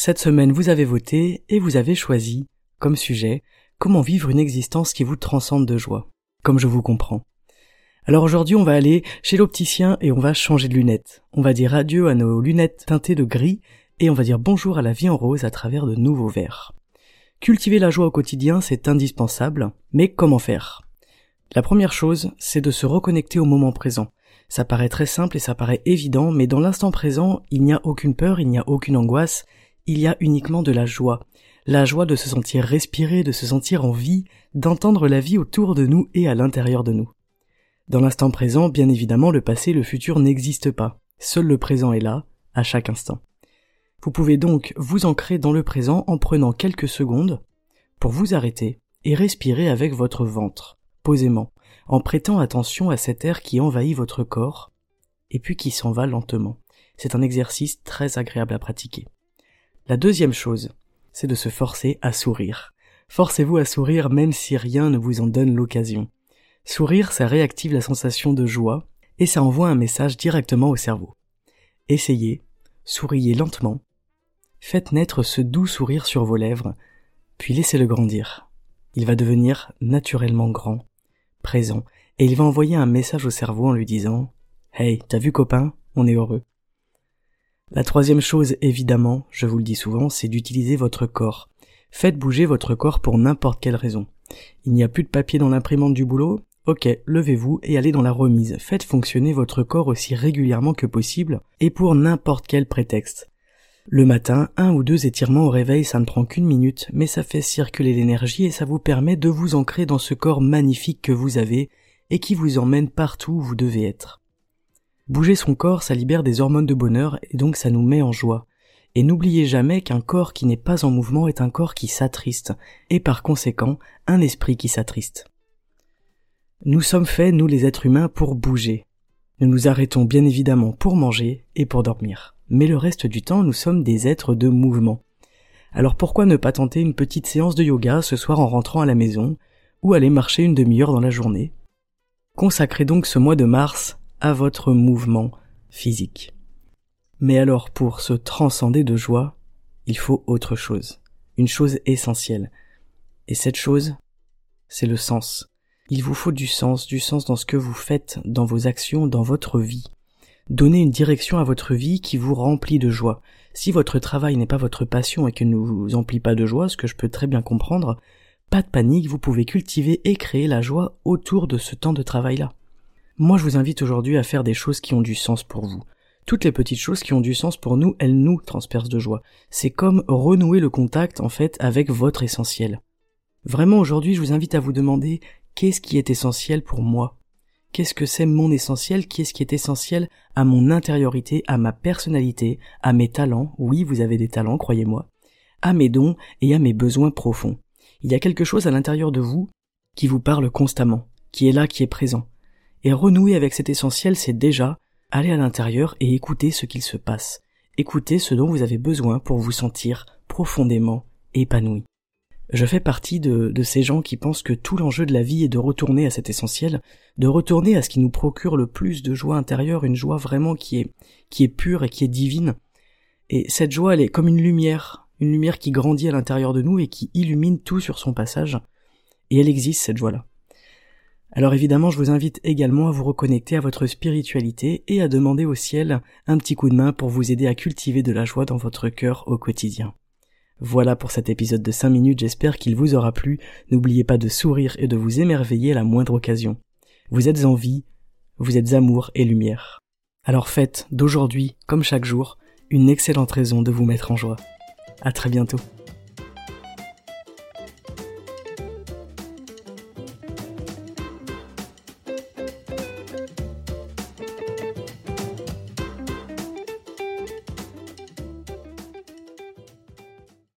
Cette semaine, vous avez voté et vous avez choisi, comme sujet, comment vivre une existence qui vous transcende de joie. Comme je vous comprends. Alors aujourd'hui, on va aller chez l'opticien et on va changer de lunettes. On va dire adieu à nos lunettes teintées de gris et on va dire bonjour à la vie en rose à travers de nouveaux verres. Cultiver la joie au quotidien, c'est indispensable, mais comment faire? La première chose, c'est de se reconnecter au moment présent. Ça paraît très simple et ça paraît évident, mais dans l'instant présent, il n'y a aucune peur, il n'y a aucune angoisse, il y a uniquement de la joie. La joie de se sentir respirer, de se sentir en vie, d'entendre la vie autour de nous et à l'intérieur de nous. Dans l'instant présent, bien évidemment, le passé et le futur n'existent pas. Seul le présent est là, à chaque instant. Vous pouvez donc vous ancrer dans le présent en prenant quelques secondes pour vous arrêter et respirer avec votre ventre, posément, en prêtant attention à cet air qui envahit votre corps et puis qui s'en va lentement. C'est un exercice très agréable à pratiquer. La deuxième chose, c'est de se forcer à sourire. Forcez-vous à sourire même si rien ne vous en donne l'occasion. Sourire, ça réactive la sensation de joie et ça envoie un message directement au cerveau. Essayez, souriez lentement, faites naître ce doux sourire sur vos lèvres, puis laissez-le grandir. Il va devenir naturellement grand, présent, et il va envoyer un message au cerveau en lui disant Hey, t'as vu copain, on est heureux. La troisième chose, évidemment, je vous le dis souvent, c'est d'utiliser votre corps. Faites bouger votre corps pour n'importe quelle raison. Il n'y a plus de papier dans l'imprimante du boulot, Ok, levez-vous et allez dans la remise. Faites fonctionner votre corps aussi régulièrement que possible et pour n'importe quel prétexte. Le matin, un ou deux étirements au réveil, ça ne prend qu'une minute, mais ça fait circuler l'énergie et ça vous permet de vous ancrer dans ce corps magnifique que vous avez et qui vous emmène partout où vous devez être. Bouger son corps, ça libère des hormones de bonheur et donc ça nous met en joie. Et n'oubliez jamais qu'un corps qui n'est pas en mouvement est un corps qui s'attriste, et par conséquent un esprit qui s'attriste. Nous sommes faits, nous les êtres humains, pour bouger. Nous nous arrêtons bien évidemment pour manger et pour dormir. Mais le reste du temps, nous sommes des êtres de mouvement. Alors pourquoi ne pas tenter une petite séance de yoga ce soir en rentrant à la maison, ou aller marcher une demi-heure dans la journée? Consacrez donc ce mois de mars à votre mouvement physique. Mais alors pour se transcender de joie, il faut autre chose, une chose essentielle. Et cette chose, c'est le sens. Il vous faut du sens, du sens dans ce que vous faites, dans vos actions, dans votre vie. Donnez une direction à votre vie qui vous remplit de joie. Si votre travail n'est pas votre passion et qu'il ne vous emplit pas de joie, ce que je peux très bien comprendre, pas de panique, vous pouvez cultiver et créer la joie autour de ce temps de travail-là. Moi, je vous invite aujourd'hui à faire des choses qui ont du sens pour vous. Toutes les petites choses qui ont du sens pour nous, elles nous transpercent de joie. C'est comme renouer le contact, en fait, avec votre essentiel. Vraiment, aujourd'hui, je vous invite à vous demander qu'est-ce qui est essentiel pour moi? Qu'est-ce que c'est mon essentiel? Qu'est-ce qui est essentiel à mon intériorité, à ma personnalité, à mes talents? Oui, vous avez des talents, croyez-moi. À mes dons et à mes besoins profonds. Il y a quelque chose à l'intérieur de vous qui vous parle constamment, qui est là, qui est présent. Et renouer avec cet essentiel, c'est déjà aller à l'intérieur et écouter ce qu'il se passe. Écouter ce dont vous avez besoin pour vous sentir profondément épanoui. Je fais partie de, ces gens qui pensent que tout l'enjeu de la vie est de retourner à cet essentiel, de retourner à ce qui nous procure le plus de joie intérieure, une joie vraiment qui est, qui est pure et qui est divine. Et cette joie, elle est comme une lumière, une lumière qui grandit à l'intérieur de nous et qui illumine tout sur son passage. Et elle existe, cette joie-là. Alors évidemment, je vous invite également à vous reconnecter à votre spiritualité et à demander au ciel un petit coup de main pour vous aider à cultiver de la joie dans votre cœur au quotidien. Voilà pour cet épisode de 5 minutes, j'espère qu'il vous aura plu. N'oubliez pas de sourire et de vous émerveiller à la moindre occasion. Vous êtes en vie, vous êtes amour et lumière. Alors faites d'aujourd'hui, comme chaque jour, une excellente raison de vous mettre en joie. À très bientôt.